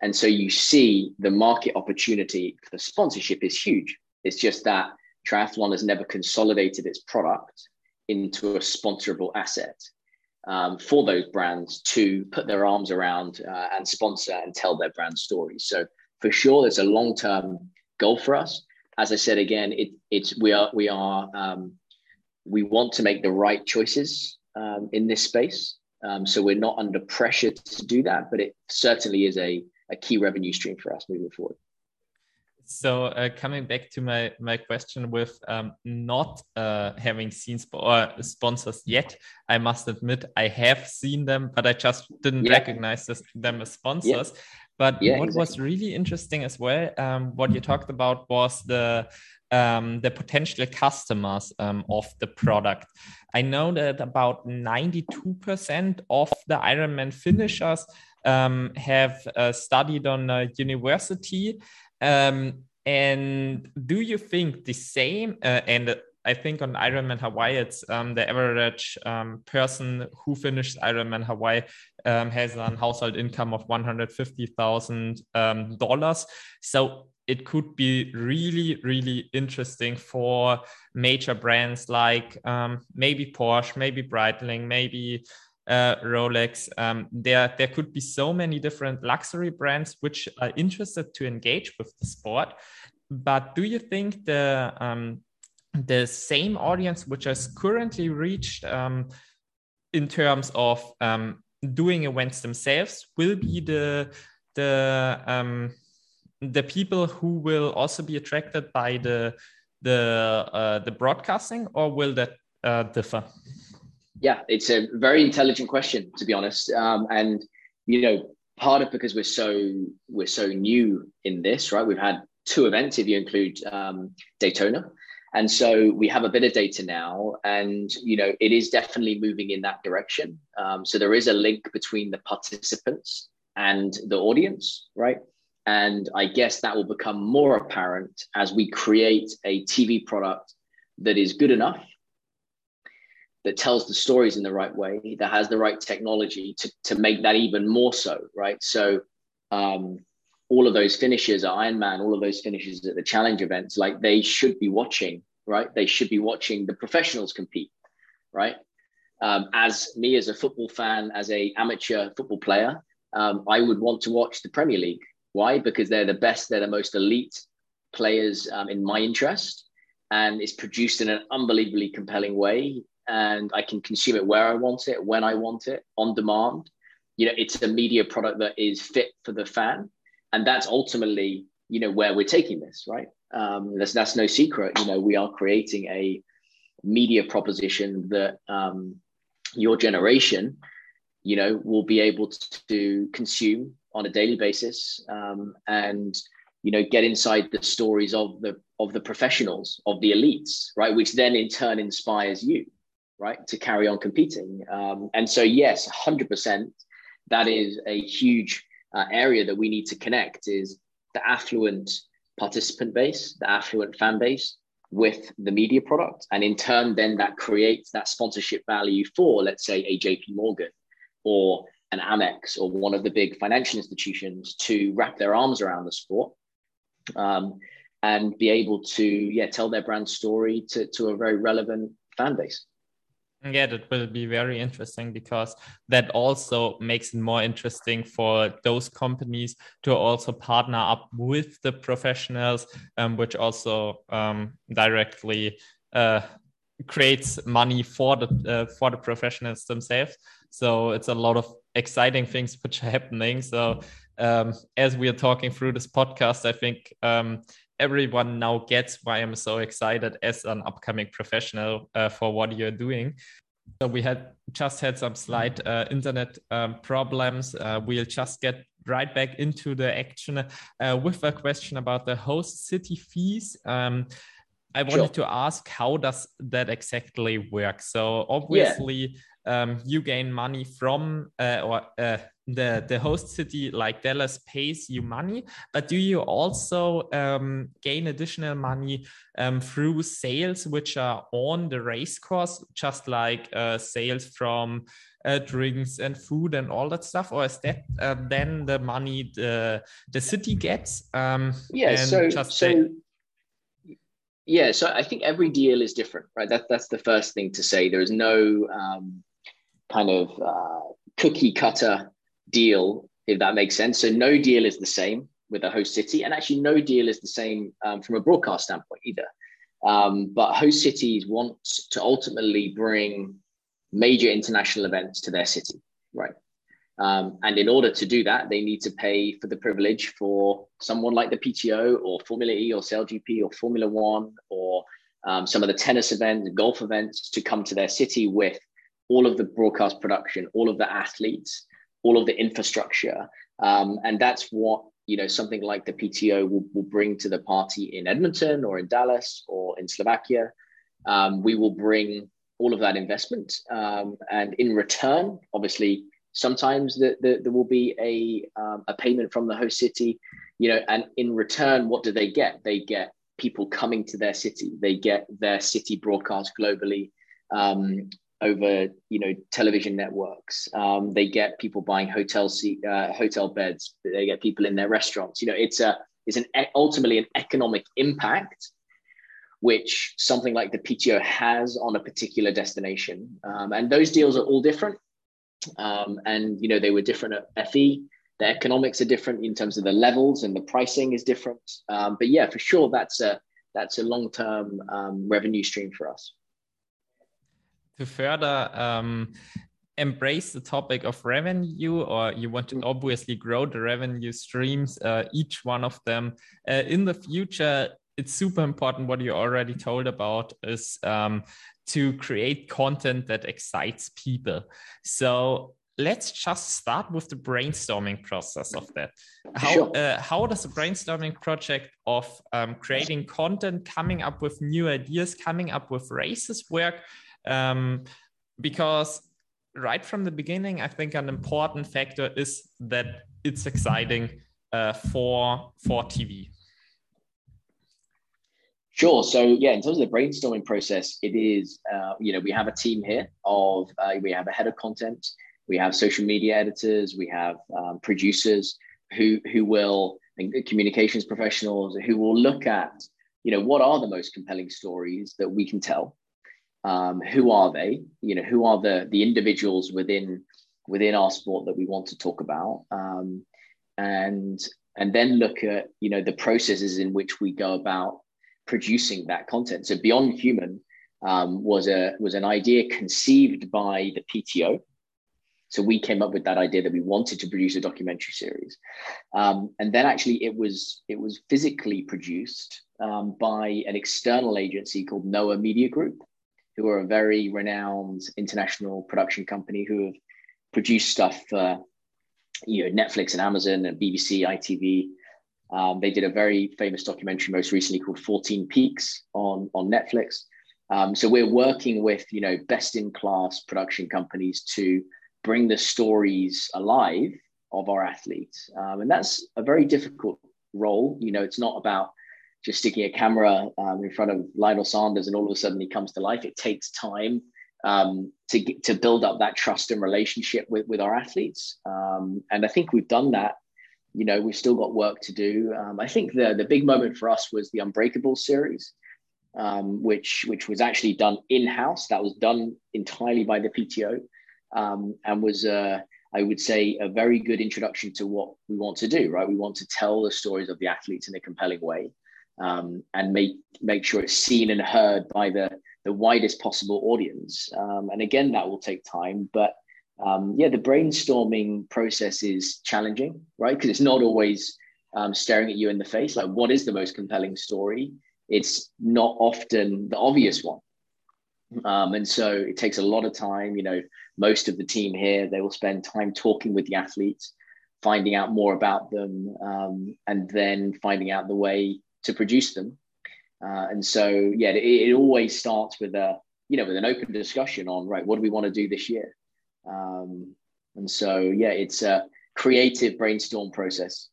And so you see the market opportunity for sponsorship is huge. It's just that triathlon has never consolidated its product into a sponsorable asset um, for those brands to put their arms around uh, and sponsor and tell their brand stories. So for sure, it's a long term goal for us. As I said again, it, it's we are we are um, we want to make the right choices um, in this space. Um, so we're not under pressure to do that, but it certainly is a, a key revenue stream for us moving forward. So uh, coming back to my my question with um, not uh, having seen sp or sponsors yet, I must admit I have seen them, but I just didn't yeah. recognize this, them as sponsors. Yeah. But yeah, what exactly. was really interesting as well, um, what you talked about was the um, the potential customers um, of the product. I know that about 92% of the Ironman finishers um, have uh, studied on a university. Um, and do you think the same? Uh, and I think on Ironman Hawaii, it's um, the average um, person who finished Ironman Hawaii has a household income of $150,000. So it could be really really interesting for major brands like um, maybe Porsche, maybe Breitling, maybe uh, Rolex. Um, there there could be so many different luxury brands which are interested to engage with the sport. But do you think the um, the same audience which is currently reached um, in terms of um, doing events themselves will be the the um, the people who will also be attracted by the the uh, the broadcasting, or will that uh, differ? Yeah, it's a very intelligent question, to be honest. Um, and you know, part of because we're so we're so new in this, right? We've had two events, if you include um, Daytona, And so we have a bit of data now, and you know it is definitely moving in that direction. Um, so there is a link between the participants and the audience, right? And I guess that will become more apparent as we create a TV product that is good enough, that tells the stories in the right way, that has the right technology to, to make that even more so, right? So um, all of those finishes at Ironman, all of those finishes at the challenge events, like they should be watching, right? They should be watching the professionals compete, right? Um, as me as a football fan, as a amateur football player, um, I would want to watch the Premier League. Why? Because they're the best, they're the most elite players um, in my interest, and it's produced in an unbelievably compelling way. And I can consume it where I want it, when I want it, on demand. You know, it's a media product that is fit for the fan and that's ultimately you know where we're taking this right um, that's that's no secret you know we are creating a media proposition that um, your generation you know will be able to consume on a daily basis um, and you know get inside the stories of the of the professionals of the elites right which then in turn inspires you right to carry on competing um, and so yes 100% that is a huge uh, area that we need to connect is the affluent participant base, the affluent fan base with the media product. And in turn, then that creates that sponsorship value for, let's say, a JP Morgan or an Amex or one of the big financial institutions to wrap their arms around the sport um, and be able to, yeah, tell their brand story to, to a very relevant fan base. Yeah, that will be very interesting because that also makes it more interesting for those companies to also partner up with the professionals, um, which also um, directly uh, creates money for the uh, for the professionals themselves. So it's a lot of exciting things which are happening. So um, as we are talking through this podcast, I think um, everyone now gets why I'm so excited as an upcoming professional uh, for what you're doing. So we had just had some slight uh, internet um, problems. Uh, we'll just get right back into the action uh, with a question about the host city fees. Um, I wanted sure. to ask how does that exactly work? So obviously, yeah um, you gain money from uh, or uh, the the host city like Dallas pays you money, but do you also um, gain additional money um, through sales which are on the race course, just like uh, sales from uh, drinks and food and all that stuff, or is that uh, then the money the the city gets? Um, yeah, so so. yeah, so I think every deal is different, right? That, that's the first thing to say. There is no um, kind of uh, cookie cutter deal, if that makes sense. So no deal is the same with a host city, and actually no deal is the same um, from a broadcast standpoint either. Um, but host cities want to ultimately bring major international events to their city, right? Um, and in order to do that, they need to pay for the privilege for someone like the PTO or Formula E or SailGP or Formula One or um, some of the tennis events, golf events to come to their city with all of the broadcast production, all of the athletes, all of the infrastructure. Um, and that's what you know something like the PTO will, will bring to the party in Edmonton or in Dallas or in Slovakia. Um, we will bring all of that investment, um, and in return, obviously, sometimes the, the, there will be a um, a payment from the host city, you know, and in return, what do they get? They get people coming to their city. They get their city broadcast globally. Over you know television networks. Um, they get people buying hotel seat, uh, hotel beds. They get people in their restaurants. You know, it's a it's an ultimately an economic impact, which something like the PTO has on a particular destination. Um, and those deals are all different. Um, and you know they were different at FE. The economics are different in terms of the levels and the pricing is different. Um, but yeah, for sure, that's a that's a long term um, revenue stream for us to further um, embrace the topic of revenue or you want to obviously grow the revenue streams uh, each one of them uh, in the future it's super important what you already told about is um, to create content that excites people so let's just start with the brainstorming process of that. How sure. uh, how does the brainstorming project of um, creating content, coming up with new ideas, coming up with races work? Um, because right from the beginning, I think an important factor is that it's exciting uh, for for TV. Sure. So yeah, in terms of the brainstorming process, it is uh, you know we have a team here of uh, we have a head of content, we have social media editors, we have um, producers who who will communications professionals who will look at you know what are the most compelling stories that we can tell um, who are they? You know who are the the individuals within within our sport that we want to talk about? Um, and and then look at you know the processes in which we go about producing that content. So beyond human um, was a was an idea conceived by the pto so we came up with that idea that we wanted to produce a documentary series, um, and then actually it was it was physically produced um, by an external agency called Noah Media Group, who are a very renowned international production company who have produced stuff for you know Netflix and Amazon and BBC, ITV. Um, they did a very famous documentary most recently called 14 Peaks on on Netflix. Um, so we're working with you know best in class production companies to bring the stories alive of our athletes. Um, and that's a very difficult role. You know, it's not about just sticking a camera um, in front of Lionel Sanders and all of a sudden he comes to life. It takes time um, to get, to build up that trust and relationship with, with our athletes. Um, and I think we've done that. You know, we've still got work to do. Um, I think the the big moment for us was the Unbreakable series, um, which which was actually done in house. That was done entirely by the PTO um, and was, uh, I would say, a very good introduction to what we want to do. Right, we want to tell the stories of the athletes in a compelling way, um, and make make sure it's seen and heard by the the widest possible audience. Um, and again, that will take time, but um, yeah, the brainstorming process is challenging, right? Because it's not always um, staring at you in the face. Like, what is the most compelling story? It's not often the obvious one. Um, and so it takes a lot of time. You know, most of the team here, they will spend time talking with the athletes, finding out more about them, um, and then finding out the way to produce them. Uh, and so, yeah, it, it, always starts with a, you know, with an open discussion on, right, what do we want to do this year? Um, and so, yeah, it's a creative brainstorm process.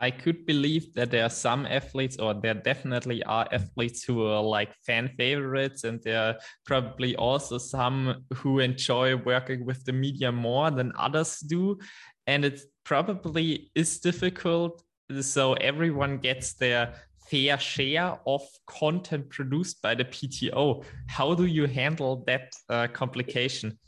I could believe that there are some athletes, or there definitely are athletes who are like fan favorites, and there are probably also some who enjoy working with the media more than others do. And it probably is difficult. So everyone gets their fair share of content produced by the PTO. How do you handle that uh, complication?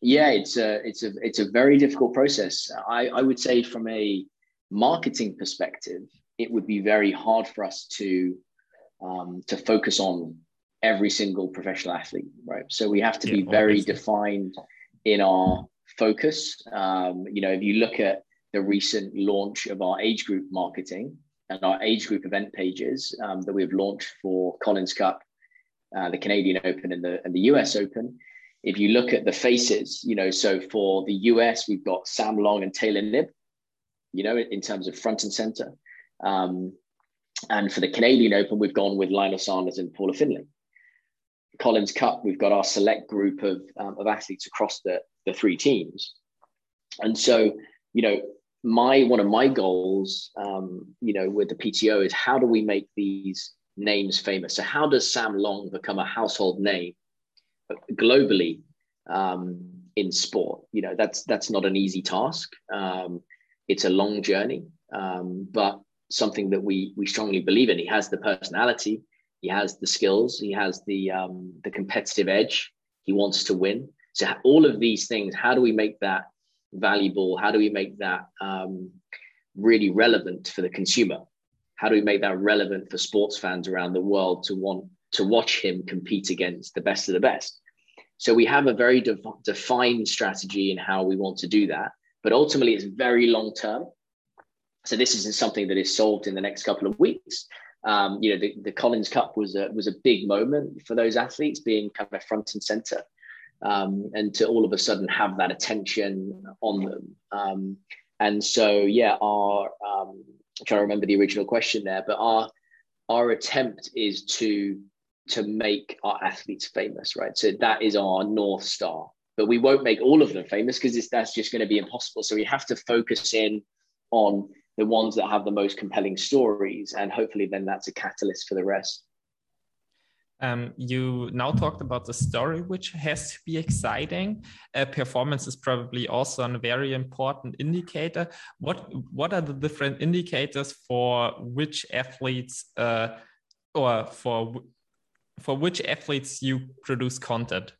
Yeah, it's a it's a it's a very difficult process. I, I would say from a marketing perspective, it would be very hard for us to um, to focus on every single professional athlete, right? So we have to yeah, be very obviously. defined in our focus. Um, you know, if you look at the recent launch of our age group marketing and our age group event pages um, that we've launched for Collins Cup, uh, the Canadian Open, and the and the US Open. If you look at the faces, you know, so for the US, we've got Sam Long and Taylor Knibb you know, in terms of front and center. Um, and for the Canadian Open, we've gone with Lionel Sanders and Paula Findlay. Collins Cup, we've got our select group of, um, of athletes across the, the three teams. And so, you know, my one of my goals, um, you know, with the PTO is how do we make these names famous? So how does Sam Long become a household name globally um, in sport? You know, that's that's not an easy task. Um, it's a long journey, um, but something that we we strongly believe in. He has the personality, he has the skills, he has the um, the competitive edge. He wants to win. So all of these things, how do we make that valuable? How do we make that um, really relevant for the consumer? How do we make that relevant for sports fans around the world to want to watch him compete against the best of the best? So we have a very de- defined strategy in how we want to do that but ultimately it's very long term. So this isn't something that is solved in the next couple of weeks. Um, you know, the, the Collins Cup was a was a big moment for those athletes being kind of front and center. Um, and to all of a sudden have that attention on them. Um, and so, yeah, our um, I'm trying to remember the original question there, but our our attempt is to to make our athletes famous, right? So that is our north star. But we won't make all of them famous because that's just going to be impossible. So we have to focus in on the ones that have the most compelling stories, and hopefully, then that's a catalyst for the rest. Um, you now talked about the story, which has to be exciting. Uh, performance is probably also a very important indicator. What what are the different indicators for which athletes uh, or for for which athletes you produce content?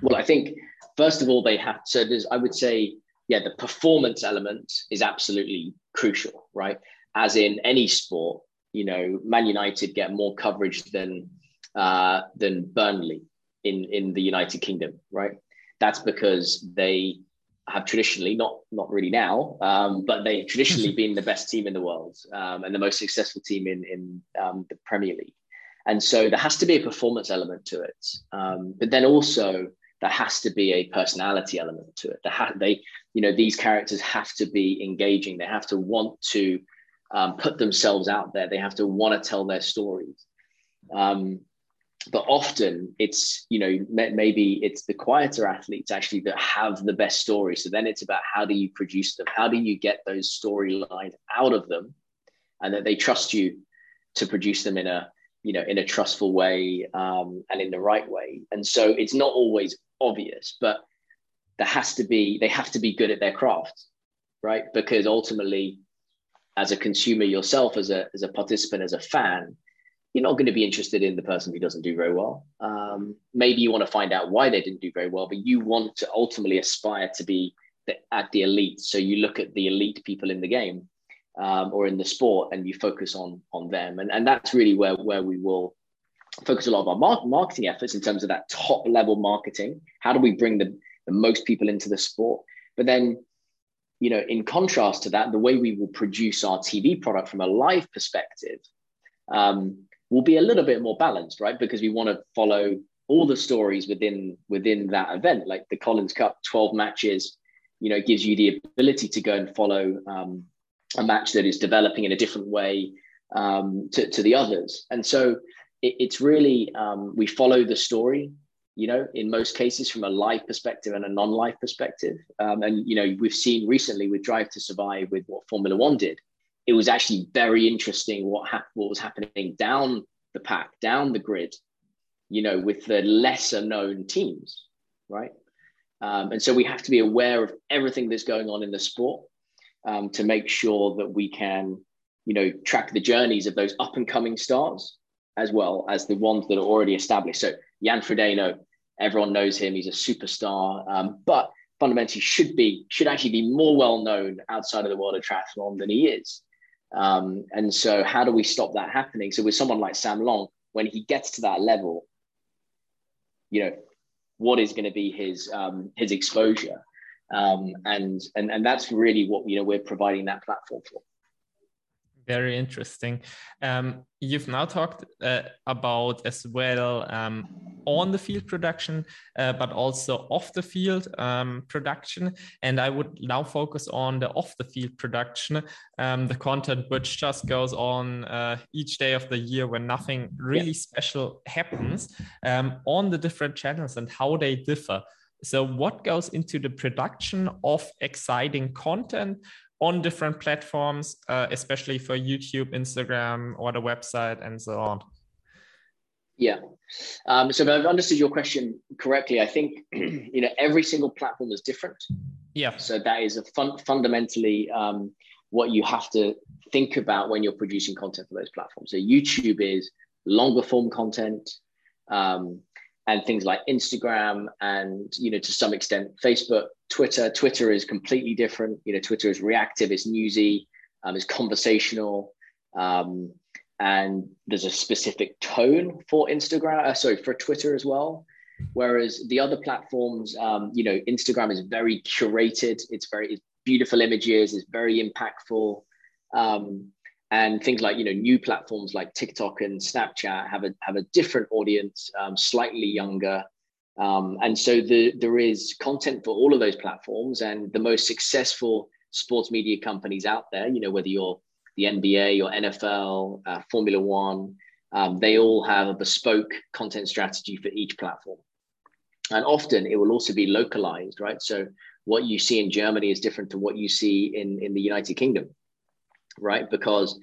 Well, I think first of all they have so there's I would say yeah the performance element is absolutely crucial, right? As in any sport, you know, Man United get more coverage than uh, than Burnley in in the United Kingdom, right? That's because they have traditionally not not really now, um, but they traditionally been the best team in the world um, and the most successful team in in um, the Premier League, and so there has to be a performance element to it, um, but then also there has to be a personality element to it. Ha- they, you know, these characters have to be engaging. They have to want to um, put themselves out there. They have to want to tell their stories. Um, but often it's you know maybe it's the quieter athletes actually that have the best stories. So then it's about how do you produce them? How do you get those storylines out of them, and that they trust you to produce them in a you know in a trustful way um, and in the right way. And so it's not always obvious, but there has to be they have to be good at their craft, right? Because ultimately as a consumer yourself, as a, as a participant, as a fan, you're not going to be interested in the person who doesn't do very well. Um, maybe you want to find out why they didn't do very well, but you want to ultimately aspire to be the, at the elite. So you look at the elite people in the game um, or in the sport and you focus on, on them. And, and that's really where, where we will focus a lot of our mar- marketing efforts in terms of that top level marketing. How do we bring the, the most people into the sport? But then you know, in contrast to that, the way we will produce our TV product from a live perspective um, will be a little bit more balanced, right? Because we want to follow all the stories within within that event, like the Collins Cup, twelve matches. You know, gives you the ability to go and follow um, a match that is developing in a different way um, to, to the others, and so it, it's really um, we follow the story you know, in most cases from a live perspective and a non-live perspective. Um, and, you know, we've seen recently with Drive to Survive with what Formula One did, it was actually very interesting what, hap- what was happening down the pack, down the grid, you know, with the lesser known teams, right? Um, and so we have to be aware of everything that's going on in the sport um, to make sure that we can, you know, track the journeys of those up and coming stars as well as the ones that are already established. So Jan Frodeno, everyone knows him. He's a superstar, um, but fundamentally should be should actually be more well known outside of the world of triathlon than he is. Um, and so, how do we stop that happening? So, with someone like Sam Long, when he gets to that level, you know, what is going to be his um, his exposure? Um, and and and that's really what you know we're providing that platform for. Very interesting. Um, you've now talked uh, about as well um, on the field production, uh, but also off the field um, production. And I would now focus on the off the field production, um, the content which just goes on uh, each day of the year when nothing really special happens um, on the different channels and how they differ. So, what goes into the production of exciting content? On different platforms, uh, especially for YouTube, Instagram, or the website, and so on? Yeah. Um, so if I've understood your question correctly, I think you know every single platform is different. Yeah. So that is a fun, fundamentally um, what you have to think about when you're producing content for those platforms. So YouTube is longer form content. Um, and things like Instagram and you know to some extent Facebook, Twitter. Twitter is completely different. You know, Twitter is reactive, it's newsy, um, it's conversational, um, and there's a specific tone for Instagram. Uh, sorry, for Twitter as well. Whereas the other platforms, um, you know, Instagram is very curated. It's very it's beautiful images. It's very impactful. Um, and things like you know new platforms like TikTok and Snapchat have a have a different audience, um, slightly younger, Um, and so the, there is content for all of those platforms, and the most successful sports media companies out there, you know, whether you're the NBA or NFL, uh, Formula One, um, they all have a bespoke content strategy for each platform. And often it will also be localized, right? So what you see in Germany is different to what you see in, in the United Kingdom, right? Because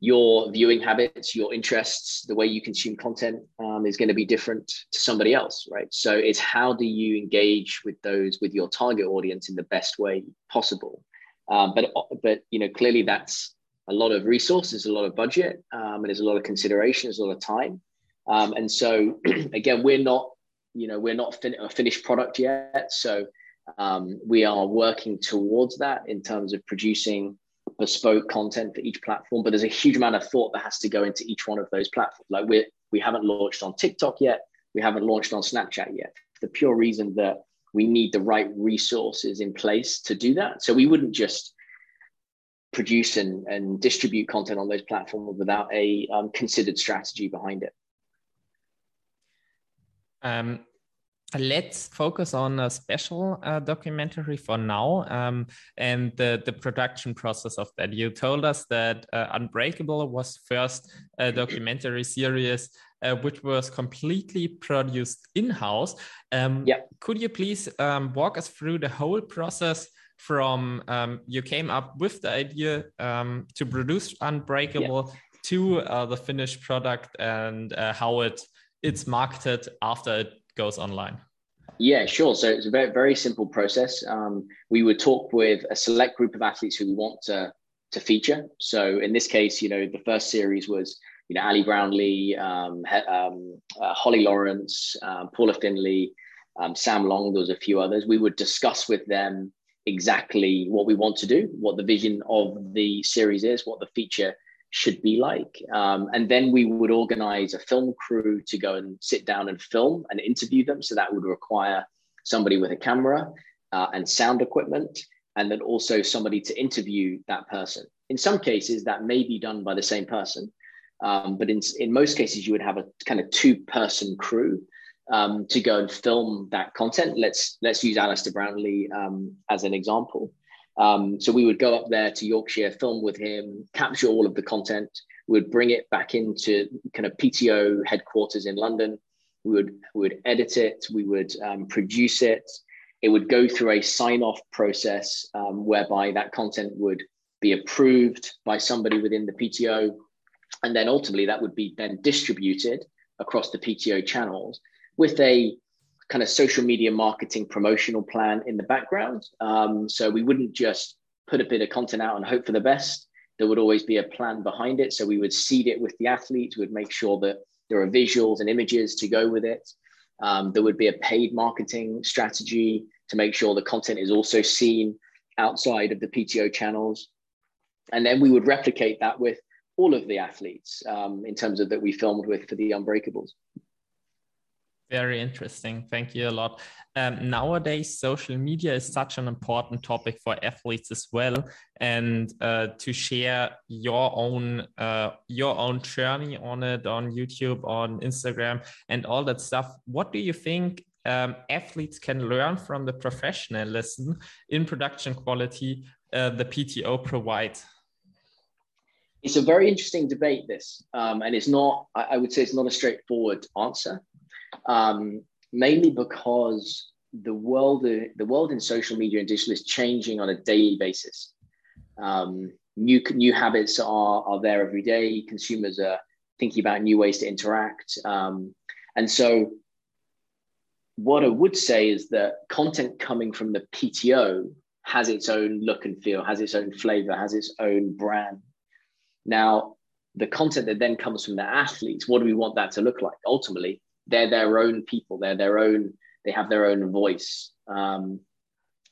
your viewing habits, your interests, the way you consume content um, is going to be different to somebody else, right? So it's how do you engage with those with your target audience in the best way possible. Um, but but you know clearly that's a lot of resources, a lot of budget, um, and there's a lot of consideration, there's a lot of time. Um, and so again, we're not you know we're not fin- a finished product yet, so um, we are working towards that in terms of producing bespoke content for each platform, but there's a huge amount of thought that has to go into each one of those platforms. Like we we haven't launched on TikTok yet, we haven't launched on Snapchat yet. The pure reason that we need the right resources in place to do that. So we wouldn't just produce and, and distribute content on those platforms without a um, considered strategy behind it. Um, let's focus on a special uh, documentary for now um, and the, the production process of that. You told us that uh, Unbreakable was first a documentary series uh, which was completely produced in-house. Um, yeah. Could you please um, walk us through the whole process from um, you came up with the idea um, to produce Unbreakable yeah. to uh, the finished product and uh, how it it's marketed after it goes online? Yeah, sure. So it's a very, very simple process. Um, we would talk with a select group of athletes who we want to, to feature. So in this case, you know, the first series was, you know, Ali Brownlee, um, um, uh, Holly Lawrence, um, Paula Findlay, um, Sam Long, there was a few others. We would discuss with them exactly what we want to do, what the vision of the series is, what the feature should be like. Um, and then we would organize a film crew to go and sit down and film and interview them. So that would require somebody with a camera uh, and sound equipment, and then also somebody to interview that person. In some cases, that may be done by the same person. Um, but in, in most cases, you would have a kind of two person crew um, to go and film that content. Let's let's use Alistair Brownlee um, as an example. Um, so we would go up there to Yorkshire, film with him, capture all of the content. We would bring it back into kind of PTO headquarters in London. We would we would edit it. We would um, produce it. It would go through a sign off process um, whereby that content would be approved by somebody within the PTO, and then ultimately that would be then distributed across the PTO channels with a kind of social media marketing promotional plan in the background. Um, so we wouldn't just put a bit of content out and hope for the best. There would always be a plan behind it. So we would seed it with the athletes, we'd make sure that there are visuals and images to go with it. Um, there would be a paid marketing strategy to make sure the content is also seen outside of the PTO channels. And then we would replicate that with all of the athletes um, in terms of that we filmed with for the Unbreakables. Very interesting. Thank you a lot. Um, nowadays, social media is such an important topic for athletes as well, and uh, to share your own uh, your own journey on it on YouTube, on Instagram, and all that stuff. What do you think um, athletes can learn from the professional lesson in production quality uh, the PTO provides? It's a very interesting debate, this, um, and it's not. I would say it's not a straightforward answer um, mainly because the world the world in social media and digital is changing on a daily basis. Um, new new habits are are there every day. Consumers are thinking about new ways to interact, um, and so what I would say is that content coming from the PTO has its own look and feel, has its own flavor, has its own brand. Now, the content that then comes from the athletes, what do we want that to look like? Ultimately, they're their own people. They're their own. They have their own voice. Um,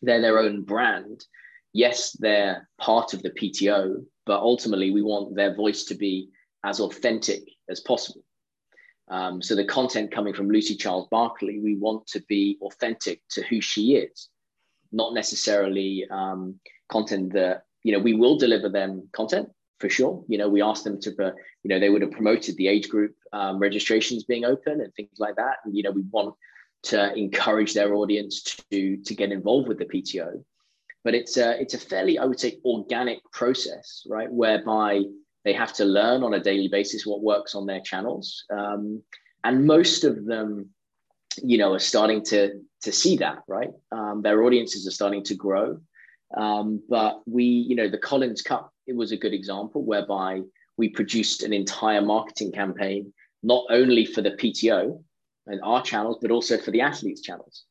they're their own brand. Yes, they're part of the PTO, but ultimately we want their voice to be as authentic as possible. Um, so the content coming from Lucy Charles Barclay, we want to be authentic to who she is, not necessarily um, content that you know we will deliver them content for sure. You know, we asked them to, uh, you know, they would have promoted the age group um, registrations being open and things like that. And, you know, we want to encourage their audience to to get involved with the PTO. But it's a it's a fairly I would say organic process, right? Whereby they have to learn on a daily basis what works on their channels, um, and most of them, you know, are starting to to see that, right? Um, their audiences are starting to grow. Um, but we, you know, the Collins Cup it was a good example whereby we produced an entire marketing campaign not only for the PTO and our channels, but also for the athletes' channels.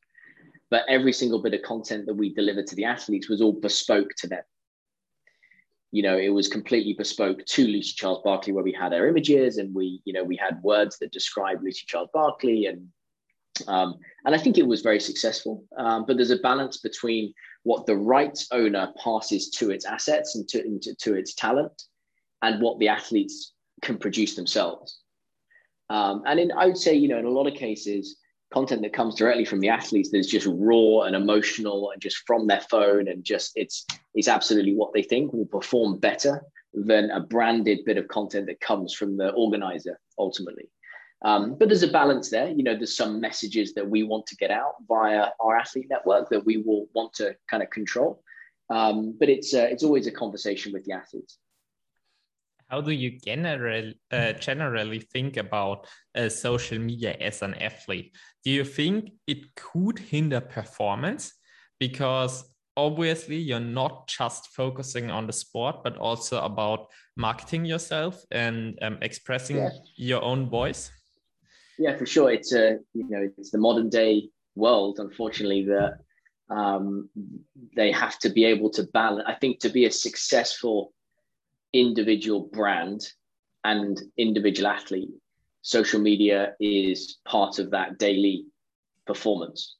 But every single bit of content that we delivered to the athletes was all bespoke to them. You know, it was completely bespoke to Lucy Charles Barclay, where we had our images and we, you know, we had words that describe Lucy Charles Barclay, and um, and I think it was very successful. Um, but there's a balance between what the rights owner passes to its assets and to, to, to its talent, and what the athletes can produce themselves. Um, and in, I would say, you know, in a lot of cases, content that comes directly from the athletes that's just raw and emotional and just from their phone and just it's it's absolutely what they think will perform better than a branded bit of content that comes from the organizer ultimately. Um, but there's a balance there. You know, there's some messages that we want to get out via our athlete network that we will want to kind of control. Um, but it's uh, it's always a conversation with the athletes how do you generally uh, generally think about uh, social media as an athlete? Do you think it could hinder performance? Because obviously you're not just focusing on the sport, but also about marketing yourself and um, expressing yeah. your own voice. Yeah, for sure. It's a you know it's the modern day world. Unfortunately, that um, they have to be able to balance. I think to be a successful individual brand and individual athlete, social media is part of that daily performance.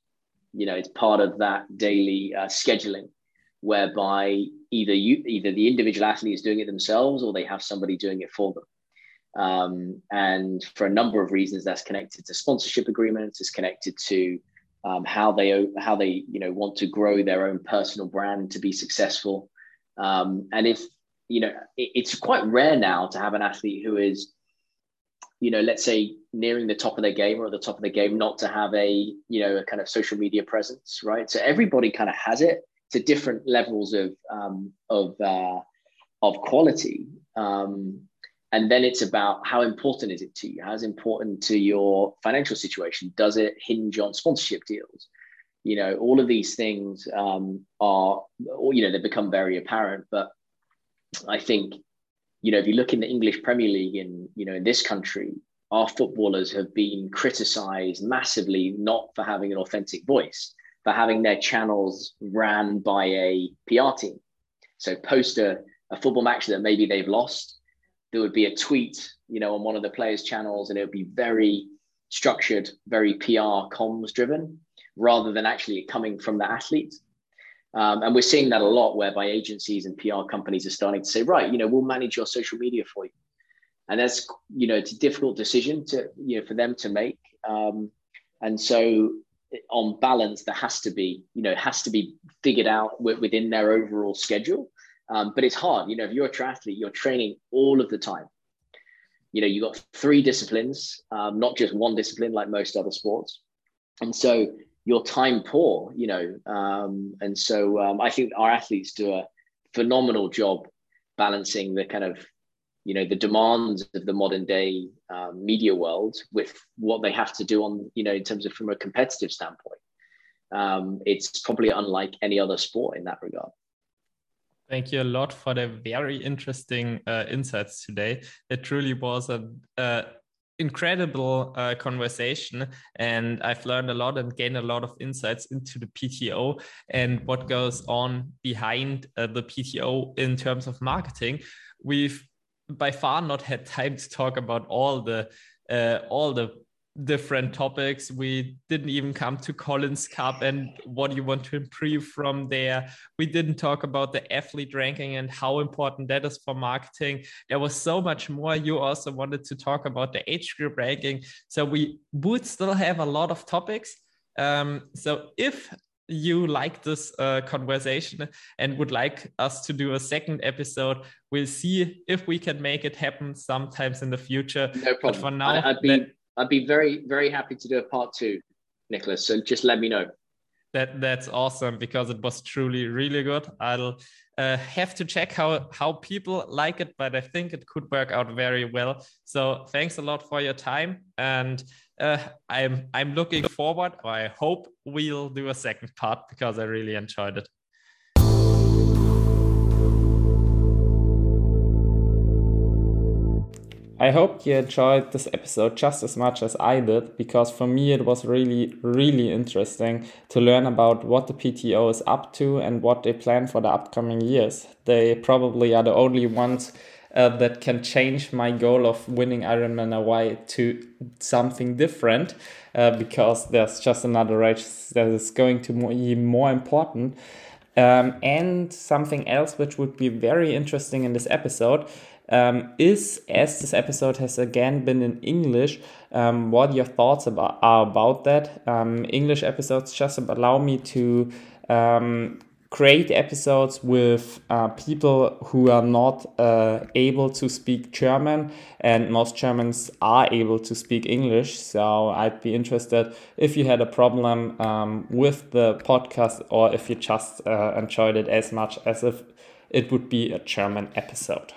You know, it's part of that daily uh, scheduling, whereby either you, either the individual athlete is doing it themselves, or they have somebody doing it for them. Um, and for a number of reasons, that's connected to sponsorship agreements. It's connected to um, how they how they you know want to grow their own personal brand to be successful. Um, and if you know, it, it's quite rare now to have an athlete who is, you know, let's say nearing the top of their game or at the top of the game, not to have a, you know, a kind of social media presence, right? So everybody kind of has it to different levels of um, of uh, of quality. Um, and then it's about how important is it to you? How is important to your financial situation? Does it hinge on sponsorship deals? You know, all of these things um, are, you know, they become very apparent. But I think, you know, if you look in the English Premier League in, you know, in this country, our footballers have been criticized massively, not for having an authentic voice, for having their channels ran by a PR team. So post a, a football match that maybe they've lost, there would be a tweet, you know, on one of the players' channels, and it would be very structured, very PR comms driven, rather than actually coming from the athlete. Um, and we're seeing that a lot whereby agencies and PR companies are starting to say, right, you know, we'll manage your social media for you. And that's, you know, it's a difficult decision to, you know, for them to make. Um, and so on balance, there has to be, you know, has to be figured out within their overall schedule. Um, but it's hard, you know, if you're a triathlete, you're training all of the time. You know, you've got three disciplines, um, not just one discipline like most other sports. And so you're time poor, you know. Um, and so um, I think our athletes do a phenomenal job balancing the kind of, you know, the demands of the modern day um, media world with what they have to do on, you know, in terms of from a competitive standpoint. Um, it's probably unlike any other sport in that regard. Thank you a lot for the very interesting uh, insights today. It truly was an a incredible uh, conversation and i've learned a lot and gained a lot of insights into the pto and what goes on behind uh, the pto in terms of marketing we've by far not had time to talk about all the uh, all the different topics. We didn't even come to Collins Cup and what you want to improve from there. We didn't talk about the athlete ranking and how important that is for marketing. There was so much more. You also wanted to talk about the age group ranking. So we would still have a lot of topics. Um, so if you like this uh, conversation and would like us to do a second episode, we'll see if we can make it happen sometimes in the future. No problem. But for now, I, would be I'd be very, very happy to do a part two. Nicholas. So just let me know. That that's awesome because it was truly really good. I'll uh, have to check how how people like it, but I think it could work out very well. So thanks a lot for your time, and uh, I'm I'm looking forward. I hope we'll do a second part because I really enjoyed it. I hope you enjoyed this episode just as much as I did because for me it was really, really interesting to learn about what the PTO is up to and what they plan for the upcoming years. They probably are the only ones uh, that can change my goal of winning Ironman Hawaii to something different uh, because there's just another race that is going to be more important. Um, and something else which would be very interesting in this episode um, is, as this episode has again been in English, um, what your thoughts about are about that. Um, English episodes just allow me to um, create episodes with uh, people who are not uh, able to speak German, and most Germans are able to speak English. So I'd be interested if you had a problem um, with the podcast or if you just uh, enjoyed it as much as if it would be a German episode.